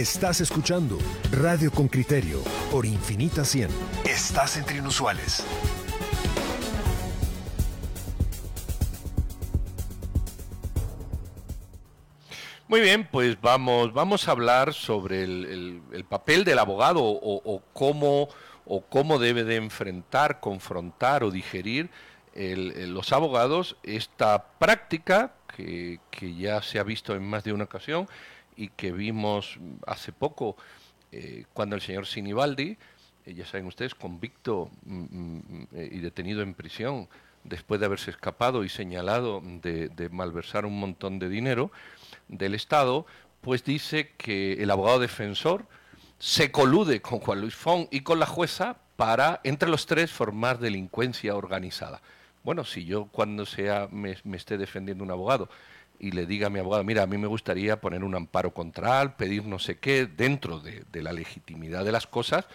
Estás escuchando Radio con Criterio por Infinita 100. Estás entre inusuales. Muy bien, pues vamos, vamos a hablar sobre el, papel del abogado o, cómo, o cómo debe de enfrentar, confrontar o digerir los abogados esta práctica que, ya se ha visto en más de una ocasión y que vimos hace poco eh, cuando el señor Sinibaldi, eh, ya saben ustedes, convicto mm, mm, eh, y detenido en prisión después de haberse escapado y señalado de, malversar un montón de dinero, del Estado, pues dice que el abogado defensor se colude con Juan Luis Font y con la jueza para, entre los tres, formar delincuencia organizada. Bueno, si yo cuando sea me, esté defendiendo un abogado y le diga a mi abogado, mira, a mí me gustaría poner un amparo contra pedir no sé qué, dentro de, la legitimidad de las cosas,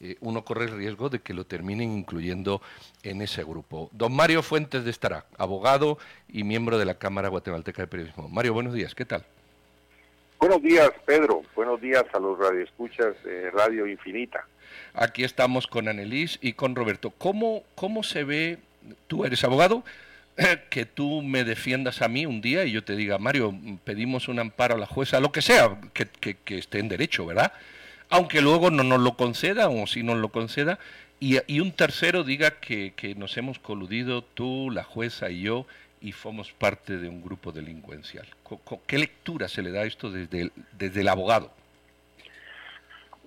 eh, uno corre el riesgo de que lo terminen incluyendo en ese grupo. Don Mario Fuentes de Estará, abogado y miembro de la Cámara Guatemalteca de Periodismo. Mario, buenos días, ¿qué tal? Buenos días, Pedro. Buenos días a los radioescuchas de Radio Infinita. Aquí estamos con Annelise y con Roberto. ¿Cómo, cómo se ve, tú eres abogado, que tú me defiendas a mí un día y yo te diga, Mario, pedimos un amparo a la jueza, lo que sea, que, que esté en derecho, ¿verdad? aunque luego no nos lo conceda o si nos lo conceda, y, un tercero diga que, nos hemos coludido tú, la jueza y yo, y somos parte de un grupo delincuencial. ¿Qué lectura se le da a esto desde desde el abogado?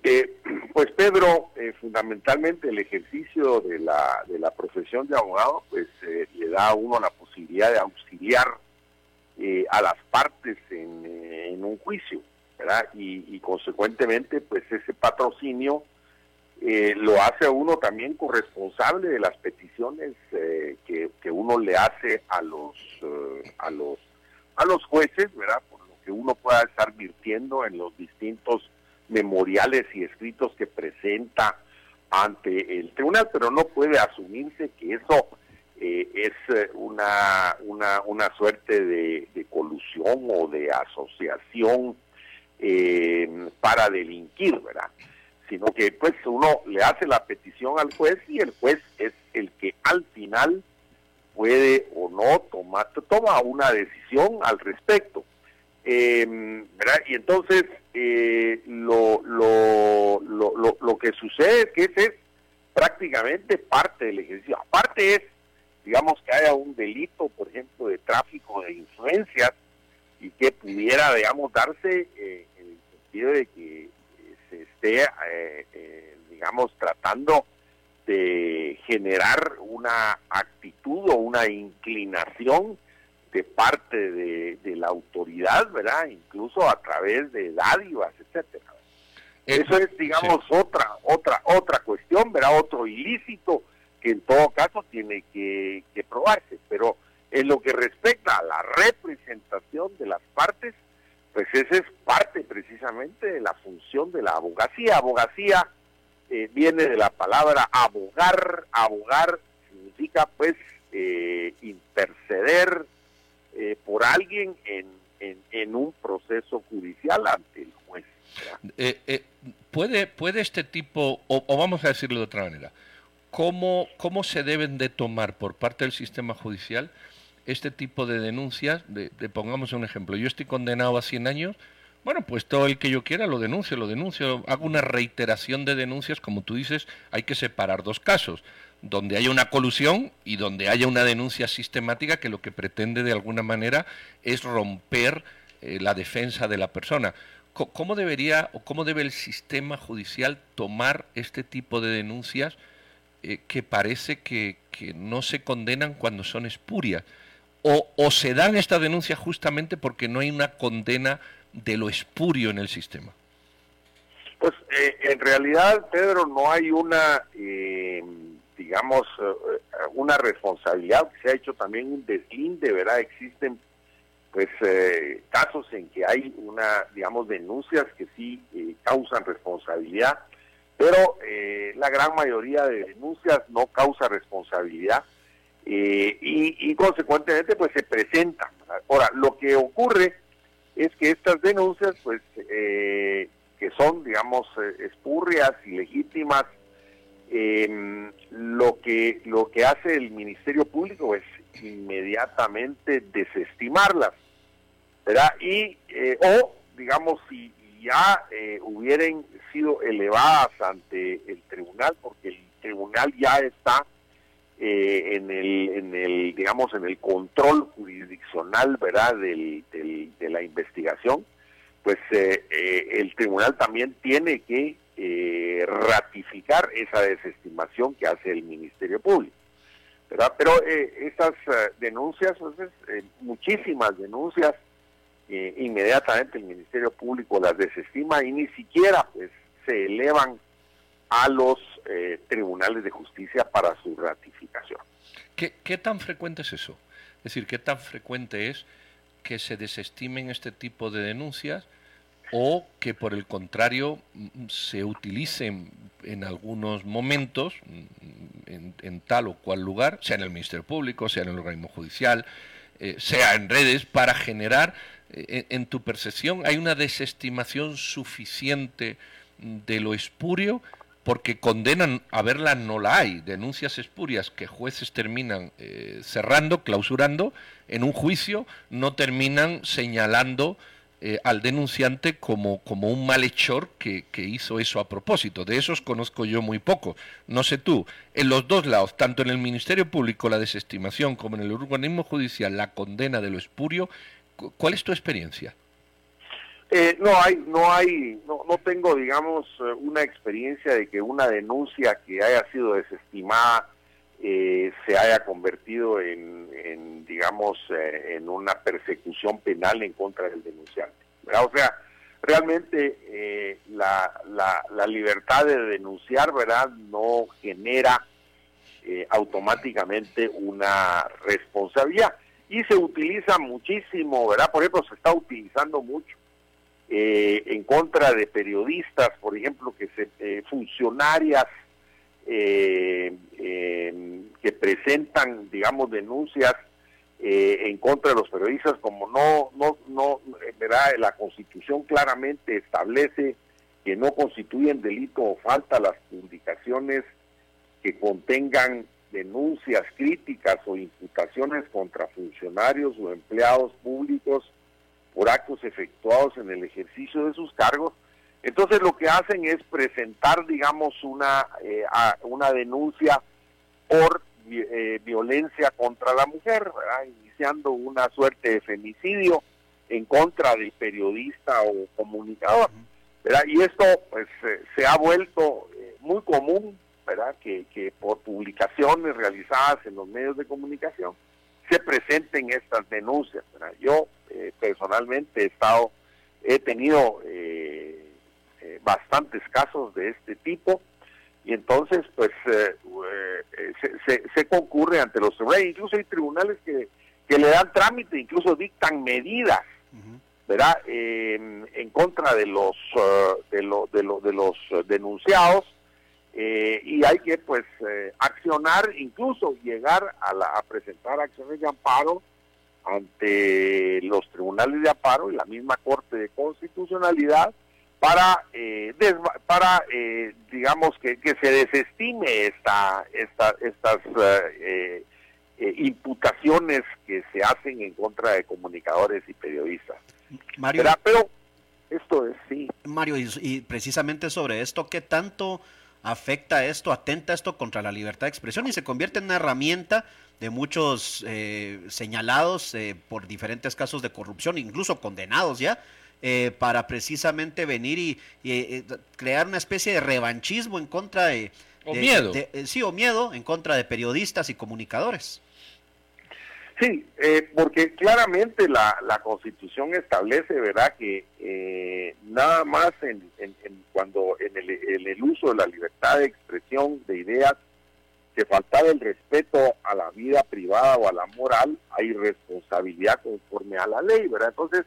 Eh, pues Pedro, eh, fundamentalmente el ejercicio de la, de la profesión de abogado, pues eh, le da a uno la posibilidad de auxiliar a las partes en un juicio. Y, consecuentemente, pues ese patrocinio eh, lo hace a uno también corresponsable de las peticiones eh, que, uno le hace a los eh, a los a los jueces, ¿verdad? Por lo que uno pueda estar virtiendo en los distintos memoriales y escritos que presenta ante el tribunal, pero no puede asumirse que eso es una, una, una suerte de, de, colusión o de asociación eh, para delinquir, ¿verdad? Sino que pues uno le hace la petición al juez y el juez es el que al final puede o no tomar, toma una decisión al respecto. Eh, ¿verdad? Y entonces eh, lo, lo, lo, lo, que sucede es que ese es prácticamente parte del ejercicio. Aparte es, digamos, que haya un delito, por ejemplo, de tráfico de influencias, y que pudiera, digamos, darse eh, en el sentido de que eh, se esté, eh, digamos, tratando de generar una actitud o una inclinación de parte de, la autoridad, ¿verdad? Incluso a través de dádivas, etcétera. Eso es, digamos, otra, otra, otra cuestión, ¿verdad? Otro ilícito que en todo caso tiene que, que probarse, pero en lo que respecta a la representación de las partes, pues esa es parte precisamente de la función de la abogacía. Abogacía eh, viene de la palabra abogar, abogar significa pues eh, interceder eh, por alguien en, en, un proceso judicial ante el juez. ¿puede, ¿Puede este tipo, o, o, vamos a decirlo de otra manera, ¿cómo, cómo se deben de tomar por parte del sistema judicial este tipo de denuncias, de, pongamos un ejemplo, yo estoy condenado a 100 años, bueno, pues todo el que yo quiera lo denuncio, lo denuncio, hago una reiteración de denuncias, como tú dices, hay que separar dos casos, donde haya una colusión y donde haya una denuncia sistemática que lo que pretende de alguna manera es romper eh, la defensa de la persona. ¿Cómo debería o cómo debe el sistema judicial tomar este tipo de denuncias eh, que parece que, no se condenan cuando son espurias? o, se dan estas denuncias justamente porque no hay una condena de lo espurio en el sistema? Pues eh, en realidad, Pedro, no hay una, digamos, eh, una responsabilidad. Se ha hecho también un deslinde, ¿verdad? Existen, pues, casos en que hay una, digamos, denuncias que sí causan responsabilidad, pero la gran mayoría de denuncias no causa responsabilidad eh, y, consecuentemente pues se presentan. Ahora, lo que ocurre es que estas denuncias pues eh, que son, digamos, eh, espurrias y em, lo que lo que hace el Ministerio Público es inmediatamente desestimarlas, ¿verdad? Y o digamos si ya hubieran sido elevadas ante el tribunal, porque el tribunal ya está eh, en el en el digamos en el control jurisdiccional verdad del, de la investigación pues eh, eh, el tribunal también tiene que ratificar esa desestimación que hace el ministerio público verdad pero esas denuncias pues, muchísimas denuncias inmediatamente el ministerio público las desestima y ni siquiera pues se elevan a los eh, tribunales de justicia para su ratificación. ¿Qué, ¿Qué, tan frecuente es eso? Es decir, ¿qué tan frecuente es que se desestimen este tipo de denuncias o que por el contrario mm, se utilicen en algunos momentos, mm, en, tal o cual lugar, sea en el Ministerio Público, sea en el organismo judicial, eh, sea en redes, para generar, eh, en tu percepción, hay una desestimación suficiente de lo espurio porque condenan, a verla no la hay, denuncias espurias que jueces terminan eh, cerrando, clausurando, en un juicio no terminan señalando eh, al denunciante como, como un malhechor que, que, hizo eso a propósito. De esos conozco yo muy poco. No sé tú, en los dos lados, tanto en el Ministerio Público la desestimación como en el organismo judicial la condena de lo espurio, ¿cuál es tu experiencia? Eh, no hay, no hay, no, no tengo, digamos, eh, una experiencia de que una denuncia que haya sido desestimada eh, se haya convertido en, digamos, en una persecución penal en contra del denunciante. O sea, realmente la, la, la, libertad de denunciar, ¿verdad? No genera automáticamente una responsabilidad y se utiliza muchísimo, ¿verdad? Por ejemplo, se está utilizando mucho eh, en contra de periodistas, por ejemplo, que se, eh, funcionarias eh, que presentan, digamos, denuncias en contra de los periodistas, como no, no, no, ¿verdad? La Constitución claramente establece que no constituyen delito o falta las publicaciones que contengan denuncias críticas o imputaciones contra funcionarios o empleados públicos por actos efectuados en el ejercicio de sus cargos. Entonces lo que hacen es presentar, digamos, una, eh, una denuncia por eh, violencia contra la mujer, iniciando una suerte de femicidio en contra del periodista o comunicador. Y esto pues eh, se ha vuelto muy común. Que, que por publicaciones realizadas en los medios de comunicación se presenten estas denuncias. Yo eh, personalmente he estado, he tenido eh, eh, bastantes casos de este tipo y entonces pues se, se, concurre ante los tribunales, incluso hay tribunales que, que le dan trámite, incluso dictan medidas. ¿verdad? en contra de los de, lo, de, lo, de los denunciados eh, y hay que pues eh, accionar, incluso llegar a, la, a presentar acciones de amparo ante los tribunales de amparo y la misma Corte de Constitucionalidad para eh, para digamos que, que, se desestime esta, esta estas imputaciones que se hacen en contra de comunicadores y periodistas. Mario, pero esto es sí. Mario y precisamente sobre esto qué tanto afecta esto, atenta esto contra la libertad de expresión y se convierte en una herramienta de muchos eh, señalados eh, por diferentes casos de corrupción, incluso condenados ya, eh, para precisamente venir y, crear una especie de revanchismo en contra de... O miedo. sí, o miedo en contra de periodistas y comunicadores. Sí, eh, porque claramente la, la Constitución establece, ¿verdad?, que eh, nada más en, en, cuando en el, en el, uso de la libertad de expresión de ideas que faltaba el respeto a la vida privada o a la moral, hay responsabilidad conforme a la ley, ¿verdad? Entonces,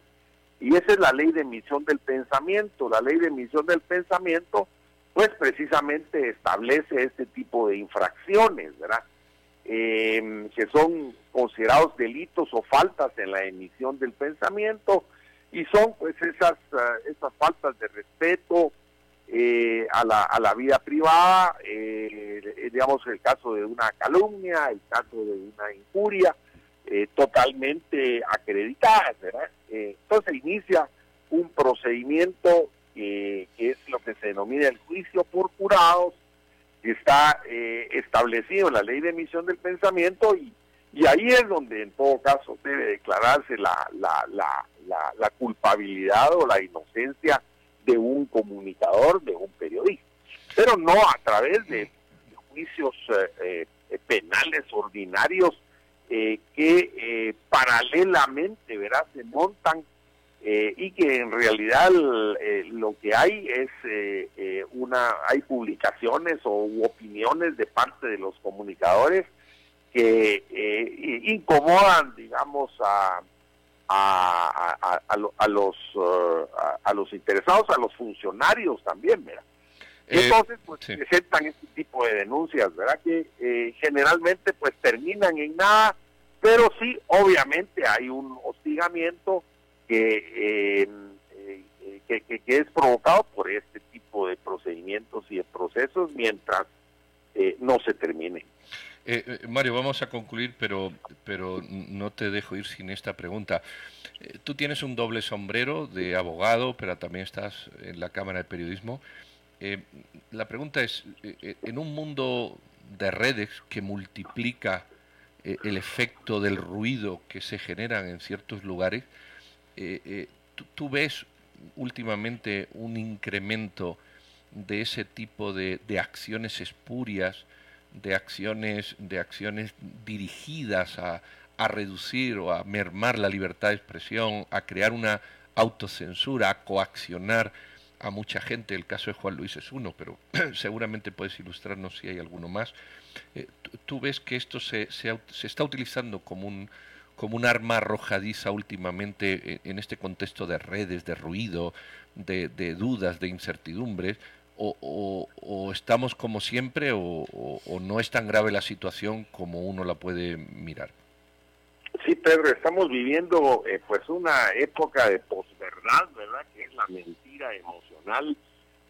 y esa es la ley de emisión del pensamiento. La ley de emisión del pensamiento, pues precisamente establece este tipo de infracciones, ¿verdad? Eh, que son considerados delitos o faltas en la emisión del pensamiento y son pues esas, eh, esas faltas de respeto eh, a, la, a la vida privada, eh, digamos el caso de una calumnia, el caso de una injuria, totalmente acreditadas, ¿verdad? entonces inicia un procedimiento que es lo que se denomina el juicio por jurados, que está establecido en la ley de emisión del pensamiento y, y ahí es donde en todo caso debe declararse la, la, la, la, culpabilidad o la inocencia de un comunicador, de un periodista, pero no a través de, juicios eh, eh, penales ordinarios eh, que paralelamente verás se montan y que en realidad lo que hay es una hay publicaciones o opiniones de parte de los comunicadores que incomodan digamos a a, a, los uh, a, los interesados, a los funcionarios también, ¿verdad? Eh, Entonces, pues presentan este tipo de denuncias, ¿verdad? Que eh, generalmente pues terminan en nada, pero sí, obviamente hay un hostigamiento que, eh, que, que, que, es provocado por este tipo de procedimientos y de procesos mientras no se terminen. Eh, eh, Mario, vamos a concluir, pero, pero no te dejo ir sin esta pregunta. Eh, tú tienes un doble sombrero de abogado, pero también estás en la Cámara de Periodismo. La pregunta es, en un mundo de redes que multiplica el efecto del ruido que se generan en ciertos lugares, ¿tú, ves últimamente un incremento de ese tipo de acciones espurias? de acciones, de acciones dirigidas a, a reducir o a mermar la libertad de expresión, a crear una autocensura, a coaccionar a mucha gente. El caso de Juan Luis es uno, pero seguramente puedes ilustrarnos si hay alguno más. Eh, ¿Tú ves que esto se, se, está utilizando como un, como un arma arrojadiza últimamente en, en este contexto de redes, de ruido, de, de dudas, de incertidumbres? o, estamos como siempre o, no es tan grave la situación como uno la puede mirar? Sí, Pedro, estamos viviendo eh, pues una época de posverdad, ¿verdad? Que es la mentira emocional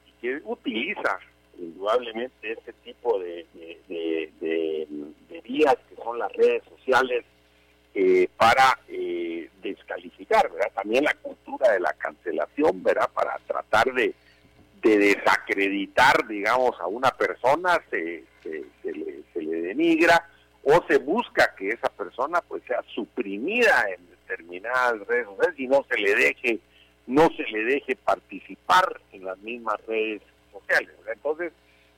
y que utiliza indudablemente este tipo de, vías que son las redes sociales eh, para eh, descalificar, ¿verdad? También la cultura de la cancelación, ¿verdad? Para tratar de de desacreditar, digamos, a una persona, se, se, le, se, le, denigra o se busca que esa persona pues sea suprimida en determinadas redes sociales y no se le deje no se le deje participar en las mismas redes sociales. Entonces,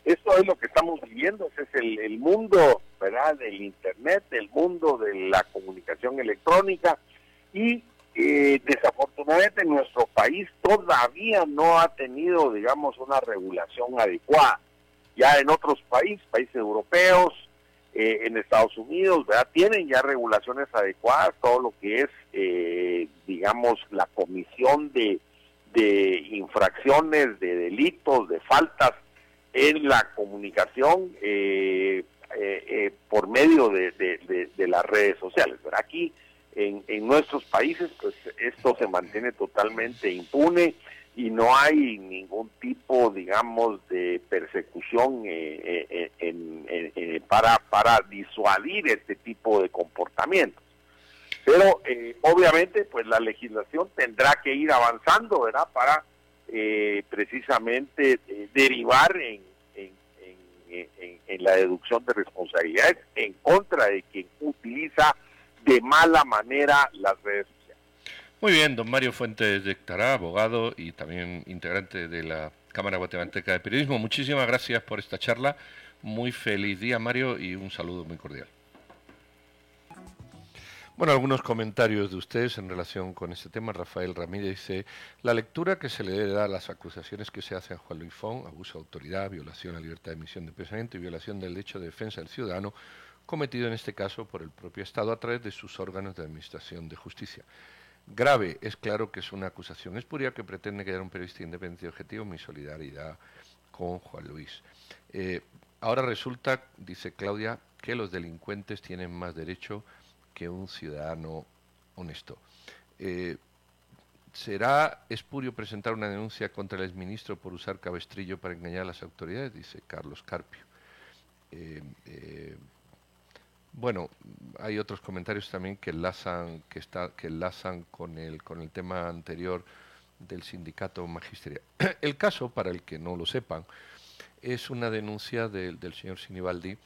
esto es lo que estamos viviendo, ese es el, el mundo ¿verdad? del Internet, el mundo de la comunicación electrónica y eh, desafortunadamente nuestro país todavía no ha tenido, digamos, una regulación adecuada. Ya en otros países, países europeos, eh, en Estados Unidos, ¿verdad? Tienen ya regulaciones adecuadas, todo lo que es, eh, digamos, la comisión de, de infracciones, de delitos, de faltas en la comunicación eh, por medio de, de, de, las redes sociales. ¿verdad? Aquí en, en nuestros países, pues esto se mantiene totalmente impune y no hay ningún tipo, digamos, de persecución eh, eh, eh, para, disuadir este tipo de comportamientos. Pero obviamente, pues la legislación tendrá que ir avanzando, ¿verdad? Para precisamente derivar en, en la deducción de responsabilidades en contra de quien utiliza de mala manera las redes. Muy bien, don Mario Fuentes de abogado y también integrante de la Cámara Guatemalteca de Periodismo. Muchísimas gracias por esta charla. Muy feliz día, Mario, y un saludo muy cordial. Bueno, algunos comentarios de ustedes en relación con este tema. Rafael Ramírez dice, la lectura que se le da a las acusaciones que se hacen a Juan Luis Font, abuso de autoridad, violación a la libertad de emisión de pensamiento y violación del derecho de defensa del ciudadano, cometido en este caso por el propio Estado a través de sus órganos de administración de justicia. Grave, es claro que es una acusación espuria que pretende quedar un periodista independiente y objetivo. Mi solidaridad con Juan Luis. Eh, ahora resulta, dice Claudia, que los delincuentes tienen más derecho que un ciudadano honesto. Eh, ¿Será espurio presentar una denuncia contra el exministro por usar cabestrillo para engañar a las autoridades? Dice Carlos Carpio. Eh, bueno, hay otros comentarios también que enlazan, que está, que con el, con el tema anterior del sindicato magisterial. El caso, para el que no lo sepan, es una denuncia del señor Sinibaldi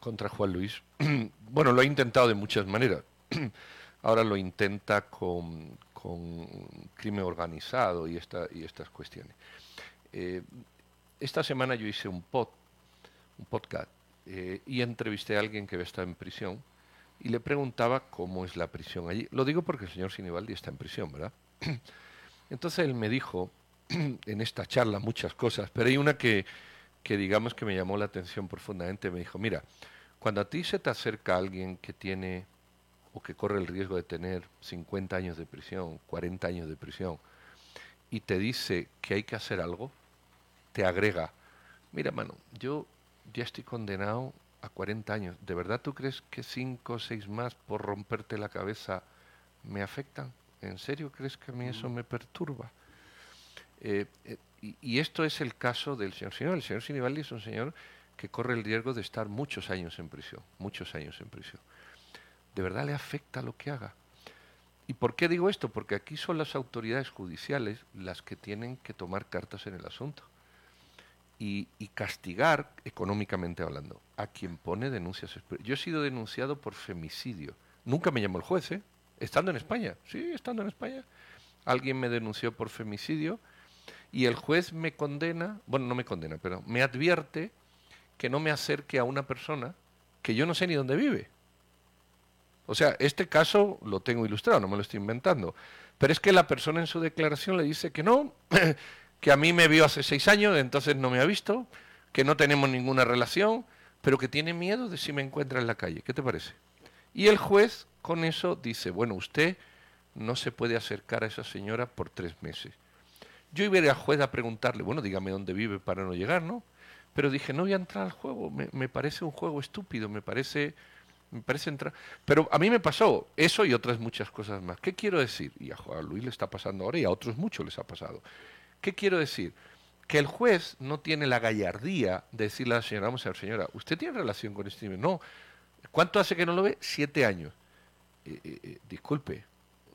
contra Juan Luis. bueno, lo ha intentado de muchas maneras. Ahora lo intenta con, con crimen organizado y, esta, y estas cuestiones. Eh, esta semana yo hice un, pod, un podcast eh, y entrevisté a alguien que está en prisión y le preguntaba cómo es la prisión allí. Lo digo porque el señor Sinibaldi está en prisión, ¿verdad? Entonces él me dijo en esta charla muchas cosas, pero hay una que, que digamos que me llamó la atención profundamente. Me dijo, mira, cuando a ti se te acerca alguien que tiene o que corre el riesgo de tener 50 años de prisión, 40 años de prisión, y te dice que hay que hacer algo, te agrega, mira, mano, yo ya estoy condenado a 40 años, ¿de verdad tú crees que 5 o 6 más por romperte la cabeza me afectan? ¿En serio crees que a mí eso me perturba? Eh, eh, y, esto es el caso del señor Señor. El señor Sinibaldi es un señor que corre el riesgo de estar muchos años en prisión, muchos años en prisión de verdad le afecta lo que haga. ¿Y por qué digo esto? Porque aquí son las autoridades judiciales las que tienen que tomar cartas en el asunto y, castigar, económicamente hablando, a quien pone denuncias. Yo he sido denunciado por femicidio. Nunca me llamó el juez, ¿eh? Estando en España. Sí, estando en España. Alguien me denunció por femicidio y el juez me condena, bueno, no me condena, pero me advierte que no me acerque a una persona que yo no sé ni dónde vive. O sea, este caso lo tengo ilustrado, no me lo estoy inventando. Pero es que la persona en su declaración le dice que no, que a mí me vio hace seis años, entonces no me ha visto, que no tenemos ninguna relación, pero que tiene miedo de si me encuentra en la calle. ¿Qué te parece? Y el juez con eso dice, bueno, usted no se puede acercar a esa señora por tres meses. Yo iba a al juez a preguntarle, bueno, dígame dónde vive para no llegar, ¿no? Pero dije, no voy a entrar al juego, me, me parece un juego estúpido, me parece me parece entrar. Pero a mí me pasó eso y otras muchas cosas más. ¿Qué quiero decir? Y a Juan Luis le está pasando ahora y a otros muchos les ha pasado. ¿Qué quiero decir? Que el juez no tiene la gallardía de decirle a la señora, vamos a ver, señora, ¿usted tiene relación con este No. ¿Cuánto hace que no lo ve? Siete años. Eh, eh, eh, disculpe,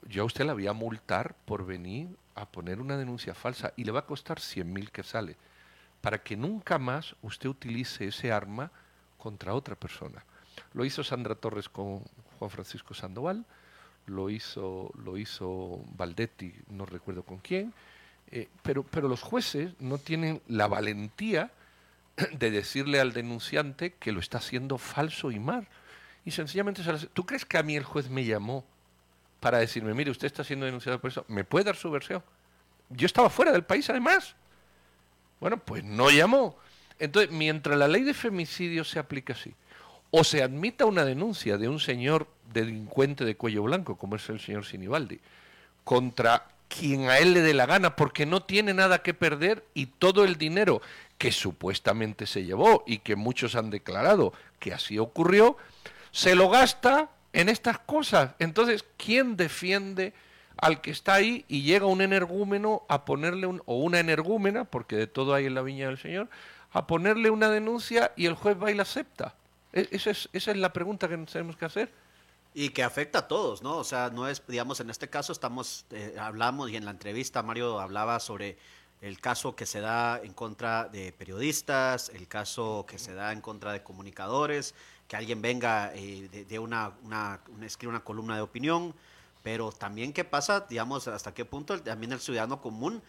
yo a usted la voy a multar por venir a poner una denuncia falsa y le va a costar 100 mil que sale para que nunca más usted utilice ese arma contra otra persona. Lo hizo Sandra Torres con Juan Francisco Sandoval, lo hizo, lo hizo Valdetti, no recuerdo con quién, eh, pero, pero los jueces no tienen la valentía de decirle al denunciante que lo está haciendo falso y mal. Y sencillamente, ¿tú crees que a mí el juez me llamó para decirme, mire, usted está siendo denunciado por eso? ¿Me puede dar su versión? Yo estaba fuera del país además. Bueno, pues no llamó. Entonces, mientras la ley de femicidio se aplica así, o se admita una denuncia de un señor delincuente de cuello blanco, como es el señor Sinibaldi, contra quien a él le dé la gana, porque no tiene nada que perder y todo el dinero que supuestamente se llevó y que muchos han declarado que así ocurrió, se lo gasta en estas cosas. Entonces, ¿quién defiende al que está ahí y llega un energúmeno a ponerle un, o una energúmena, porque de todo hay en la viña del Señor, a ponerle una denuncia y el juez va y la acepta? E, esa es, esa es la pregunta que tenemos que hacer. Y que afecta a todos, ¿no? O sea, no es, digamos, en este caso estamos, eh, hablamos y en la entrevista Mario hablaba sobre el caso que se da en contra de periodistas, el caso que se da en contra de comunicadores, que alguien venga eh, de, una, una, una, escribe una columna de opinión, pero también qué pasa, digamos, hasta qué punto también el ciudadano común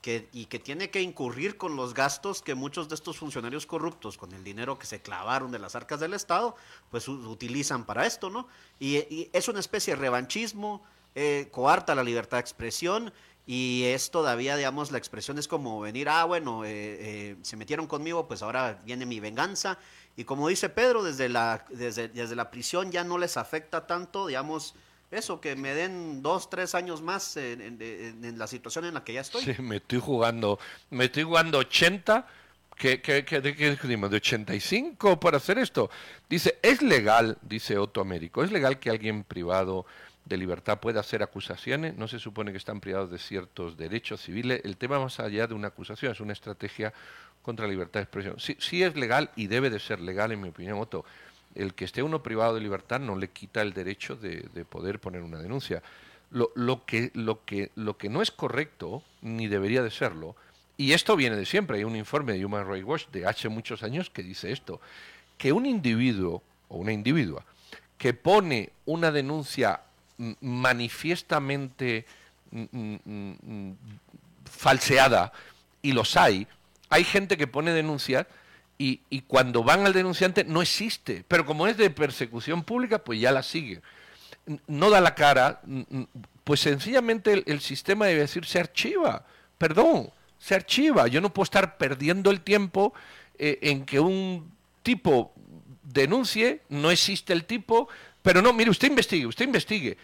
que, y que tiene que incurrir con los gastos que muchos de estos funcionarios corruptos, con el dinero que se clavaron de las arcas del Estado, pues utilizan para esto, ¿no? Y, es una especie de revanchismo, eh, coarta la libertad de expresión y es todavía, digamos, la expresión es como venir, ah, bueno, eh, eh, se metieron conmigo, pues ahora viene mi venganza. Y como dice Pedro, desde la, desde, desde la prisión ya no les afecta tanto, digamos, eso, que me den dos, tres años más en, la situación en la que ya estoy. Sí, me estoy jugando, me estoy jugando 80, ¿qué, qué, qué, ¿de qué discutimos? ¿De 85 para hacer esto? Dice, es legal, dice Otto Américo, es legal que alguien privado de libertad puede hacer acusaciones, no se supone que están privados de ciertos derechos civiles. El tema más allá de una acusación es una estrategia contra la libertad de expresión. Sí, sí es legal y debe de ser legal, en mi opinión, Otto. El que esté uno privado de libertad no le quita el derecho de, poder poner una denuncia. Lo, lo, que, lo, que, lo que no es correcto, ni debería de serlo, y esto viene de siempre, hay un informe de Human Rights Watch de hace muchos años que dice esto, que un individuo o una individua que pone una denuncia manifiestamente falseada, y los hay, hay gente que pone denuncias y, cuando van al denunciante no existe, pero como es de persecución pública, pues ya la sigue. No da la cara, pues sencillamente el, sistema debe decir se archiva, perdón, se archiva. Yo no puedo estar perdiendo el tiempo eh, en que un tipo denuncie, no existe el tipo, pero no, mire, usted investigue, usted investigue.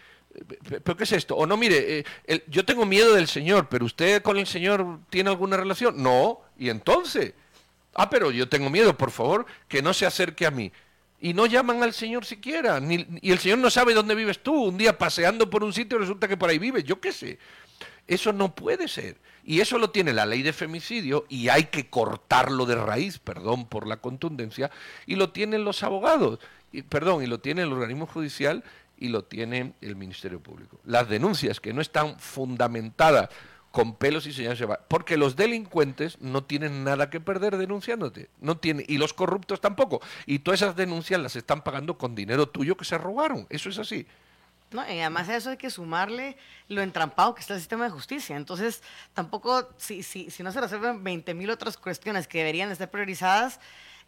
¿Pero qué es esto? O no, mire, eh, yo tengo miedo del Señor, pero usted con el Señor tiene alguna relación. No, y entonces. Ah, pero yo tengo miedo, por favor, que no se acerque a mí. Y no llaman al Señor siquiera. Ni, y el Señor no sabe dónde vives tú. Un día paseando por un sitio resulta que por ahí vives. Yo qué sé. Eso no puede ser. Y eso lo tiene la ley de femicidio y hay que cortarlo de raíz, perdón por la contundencia, y lo tienen los abogados, y, perdón, y lo tiene el organismo judicial y lo tiene el Ministerio Público. Las denuncias que no están fundamentadas con pelos y señales porque los delincuentes no tienen nada que perder denunciándote, no tiene y los corruptos tampoco, y todas esas denuncias las están pagando con dinero tuyo que se robaron, eso es así. No, y además a eso hay que sumarle lo entrampado que está el sistema de justicia. Entonces, tampoco, si, si, si no se resuelven 20 mil otras cuestiones que deberían estar priorizadas,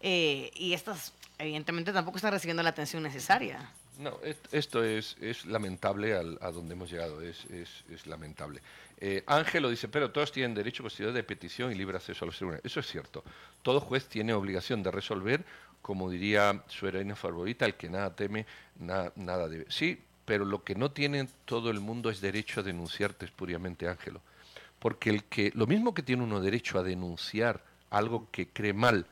eh, y estas, evidentemente, tampoco están recibiendo la atención necesaria. No, esto es, es lamentable a donde hemos llegado, es, es, lamentable. Eh, Ángelo dice, pero todos tienen derecho a posibilidad de petición y libre acceso a los tribunales. Eso es cierto. Todo juez tiene obligación de resolver, como diría su heroína favorita, el que nada teme, nada debe. Sí, pero lo que no tiene todo el mundo es derecho a denunciarte espuriamente, Ángelo. Porque el que, lo mismo que tiene uno derecho a denunciar algo que cree mal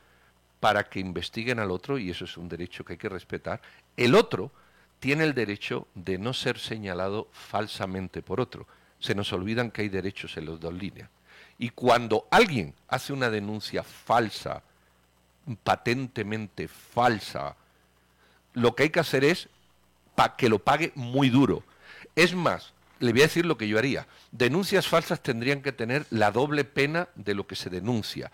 para que investiguen al otro, y eso es un derecho que hay que respetar, el otro tiene el derecho de no ser señalado falsamente por otro. Se nos olvidan que hay derechos en los dos líneas. Y cuando alguien hace una denuncia falsa, patentemente falsa, lo que hay que hacer es que lo pague muy duro. Es más, le voy a decir lo que yo haría. Denuncias falsas tendrían que tener la doble pena de lo que se denuncia,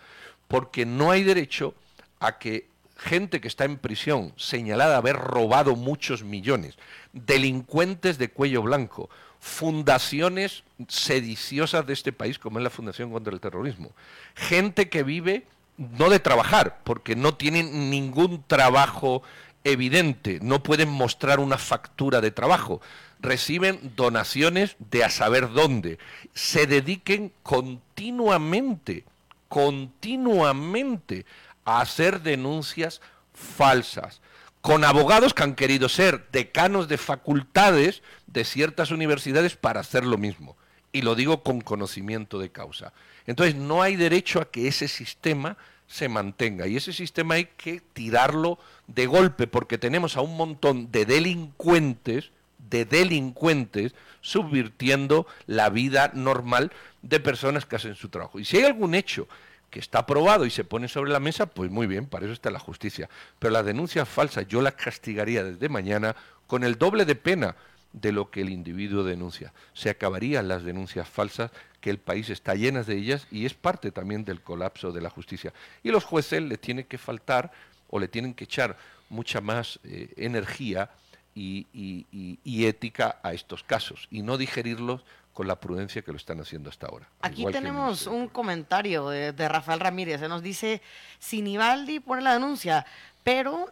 porque no hay derecho a que gente que está en prisión señalada haber robado muchos millones, delincuentes de cuello blanco, fundaciones sediciosas de este país como es la Fundación contra el Terrorismo, gente que vive no de trabajar, porque no tienen ningún trabajo evidente, no pueden mostrar una factura de trabajo, reciben donaciones de a saber dónde, se dediquen continuamente, continuamente a hacer denuncias falsas, con abogados que han querido ser decanos de facultades de ciertas universidades para hacer lo mismo. Y lo digo con conocimiento de causa. Entonces, no hay derecho a que ese sistema se mantenga. Y ese sistema hay que tirarlo de golpe, porque tenemos a un montón de delincuentes, de delincuentes, subvirtiendo la vida normal de personas que hacen su trabajo. Y si hay algún hecho que está aprobado y se pone sobre la mesa, pues muy bien, para eso está la justicia. Pero la denuncia falsa yo la castigaría desde mañana con el doble de pena de lo que el individuo denuncia. Se acabarían las denuncias falsas, que el país está lleno de ellas y es parte también del colapso de la justicia. Y los jueces le tienen que faltar o le tienen que echar mucha más eh, energía y, ética a estos casos y no digerirlos con la prudencia que lo están haciendo hasta ahora. Aquí tenemos un comentario de, Rafael Ramírez. Se nos dice, Sinibaldi pone la denuncia, pero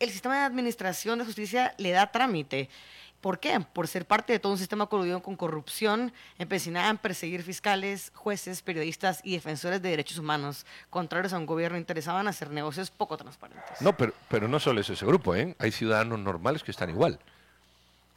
el sistema de administración de justicia le da trámite. ¿Por qué? Por ser parte de todo un sistema coludido con corrupción, empecinada en perseguir fiscales, jueces, periodistas y defensores de derechos humanos, contrarios a un gobierno interesado en hacer negocios poco transparentes. No, pero, pero no solo es ese grupo, ¿eh? Hay ciudadanos normales que están igual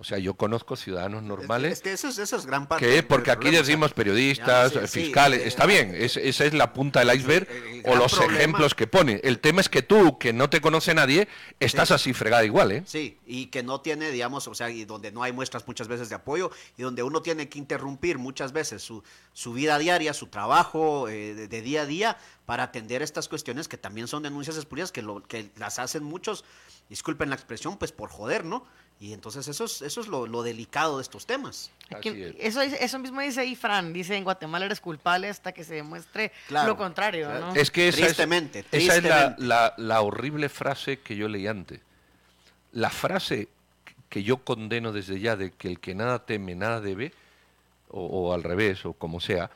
O sea, yo conozco ciudadanos normales. Es que eso es, eso es gran parte. Que porque aquí problema, decimos periodistas, ya, sí, sí, fiscales, está bien, es- esa es la punta del iceberg el- el o los problema- ejemplos que pone. El tema es que tú, que no te conoce nadie, estás Sí. así fregada igual, ¿eh? Sí, y que no tiene, digamos, o sea, y donde no hay muestras muchas veces de apoyo y donde uno tiene que interrumpir muchas veces su, su vida diaria, su trabajo eh, de, de día a día para atender estas cuestiones que también son denuncias espurias que, lo, que las hacen muchos, disculpen la expresión, pues por joder, ¿no? Y entonces eso es, eso es lo, lo delicado de estos temas. Así es. eso, eso mismo dice ahí Fran, dice en Guatemala eres culpable hasta que se demuestre Claro. lo contrario, Claro. ¿no? Es que esa Tristemente, es, esa es la, tristemente. la- la horrible frase que yo leí antes. La frase que yo condeno desde ya de que el que nada teme, nada debe, o, o al revés, o como sea,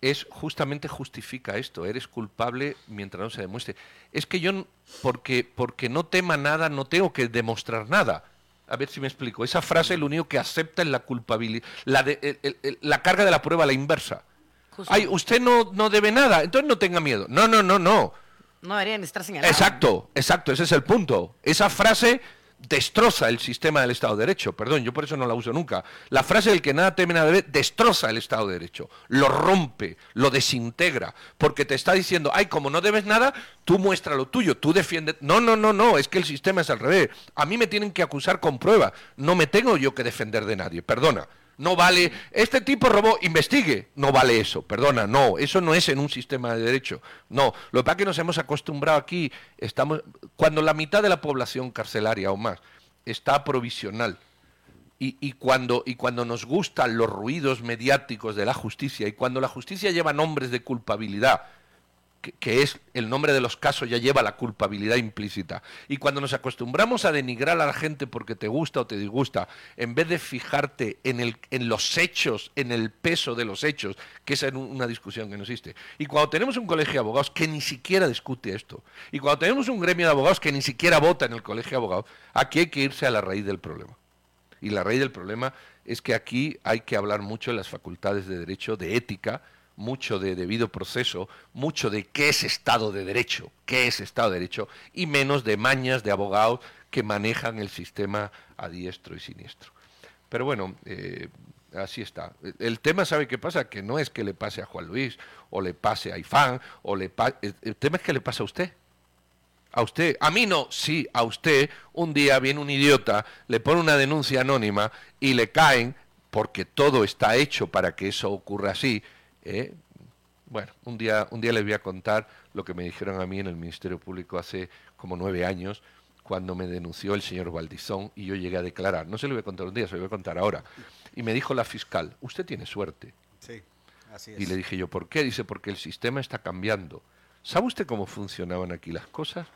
es justamente justifica esto. Eres culpable mientras no se demuestre. Es que yo, porque, porque no tema nada, no tengo que demostrar nada. A ver si me explico. Esa frase lo único que acepta es la culpabilidad, la, de- el- el- el- la carga de la prueba, la inversa. Justo. Ay, usted no, no debe nada, entonces no tenga miedo. No, no, no, no. No deberían estar señalados. Exacto, exacto, ese es el punto. Esa frase destroza el sistema del Estado de Derecho. Perdón, yo por eso no la uso nunca. La frase del que nada teme nada debe destroza el Estado de Derecho, lo rompe, lo desintegra, porque te está diciendo, ay, como no debes nada, tú muestra lo tuyo, tú defiendes. No, no, no, no, es que el sistema es al revés. A mí me tienen que acusar con pruebas, no me tengo yo que defender de nadie, perdona. No vale, este tipo robó, investigue. No vale eso, perdona, no, eso no es en un sistema de derecho. No, lo que pasa es que nos hemos acostumbrado aquí, estamos, cuando la mitad de la población carcelaria o más está provisional y, y cuando, y cuando nos gustan los ruidos mediáticos de la justicia y cuando la justicia lleva nombres de culpabilidad, que, es el nombre de los casos ya lleva la culpabilidad implícita. Y cuando nos acostumbramos a denigrar a la gente porque te gusta o te disgusta, en vez de fijarte en, el, en los hechos, en el peso de los hechos, que esa es un- una discusión que no existe. Y cuando tenemos un colegio de abogados que ni siquiera discute esto, y cuando tenemos un gremio de abogados que ni siquiera vota en el colegio de abogados, aquí hay que irse a la raíz del problema. Y la raíz del problema es que aquí hay que hablar mucho de las facultades de derecho, de ética, mucho de debido proceso, mucho de qué es Estado de Derecho, qué es Estado de Derecho, y menos de mañas de abogados que manejan el sistema a diestro y siniestro. Pero bueno, eh, así está. El- tema, ¿sabe qué pasa? Que no es que le pase a Juan Luis, o le pase a Ifán, o le pa- el, el tema es que le pasa a usted. A usted, a mí no, sí, a usted, un día viene un idiota, le pone una denuncia anónima y le caen, porque todo está hecho para que eso ocurra así. ¿Eh? Bueno, un día, un día les voy a contar lo que me dijeron a mí en el Ministerio Público hace como nueve años, cuando me denunció el señor Valdizón y yo llegué a declarar. No se lo voy a contar un día, se lo voy a contar ahora. Y me dijo la fiscal, usted tiene suerte. Sí, así Y le dije yo, ¿por qué? Dice, porque el sistema está cambiando. ¿Sabe usted cómo funcionaban aquí las cosas?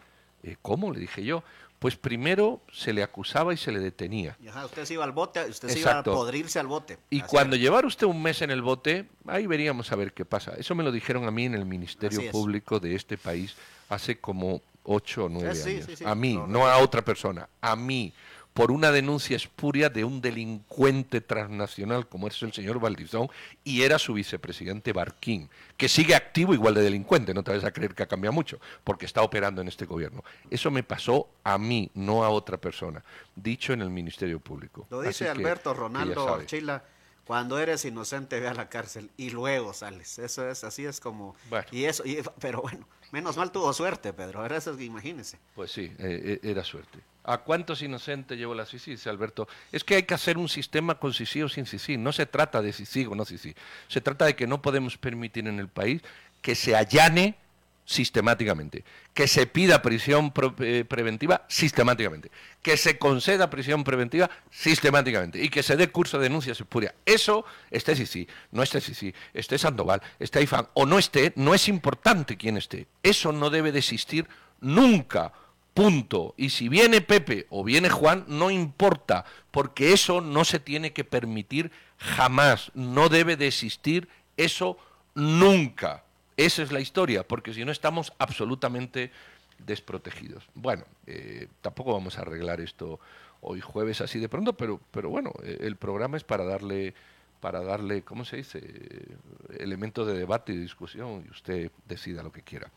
"Eh, ¿Cómo? Le dije yo. Pues primero se le acusaba y se le detenía. Y, ajá, usted se iba al bote, usted se iba a podrirse al bote. Y Así cuando era. llevar usted un mes en el bote, ahí veríamos a ver qué pasa. Eso me lo dijeron a mí en el Ministerio es. Público de este país hace como ocho o nueve Sí, años. sí, sí. A mí, no a otra persona, a mí, por una denuncia espuria de un delincuente transnacional como es el señor Valdizón y era su vicepresidente Barquín, que sigue activo igual de delincuente, no te vayas a creer que ha cambiado mucho, porque está operando en este gobierno. Eso me pasó a mí, no a otra persona, dicho en el Ministerio Público. Lo dice Así Alberto que Ronaldo. Archila, cuando eres inocente ve a la cárcel y luego sales. Eso es, así es como... Bueno. Y eso, y- pero bueno, menos mal tuvo suerte, Pedro. Ahora eso imagínese. Pues sí, eh, eh, era suerte. ¿A cuántos inocentes llevó la CICI? Dice Alberto. Es que hay que hacer un sistema con CICI o sin CICI. No se trata de CICI o no CICI. Se trata de que no podemos permitir en el país que se allane sistemáticamente, que se pida prisión eh, preventiva sistemáticamente, que se conceda prisión preventiva sistemáticamente y que se dé curso de denuncias espurias. Eso esté CICI, no esté CICI, esté Sandoval, esté IFAN o no esté, no es importante quién esté. Eso no debe de existir nunca. Punto. Y si viene Pepe o viene Juan, no importa, porque eso no se tiene que permitir jamás. No debe de existir eso nunca. Esa es la historia, porque si no estamos absolutamente desprotegidos. Bueno, eh, tampoco vamos a arreglar esto hoy jueves así de pronto, pero, pero bueno, eh, el programa es para darle, para darle, ¿cómo se dice? Elementos de debate y de discusión y usted decida lo que quiera.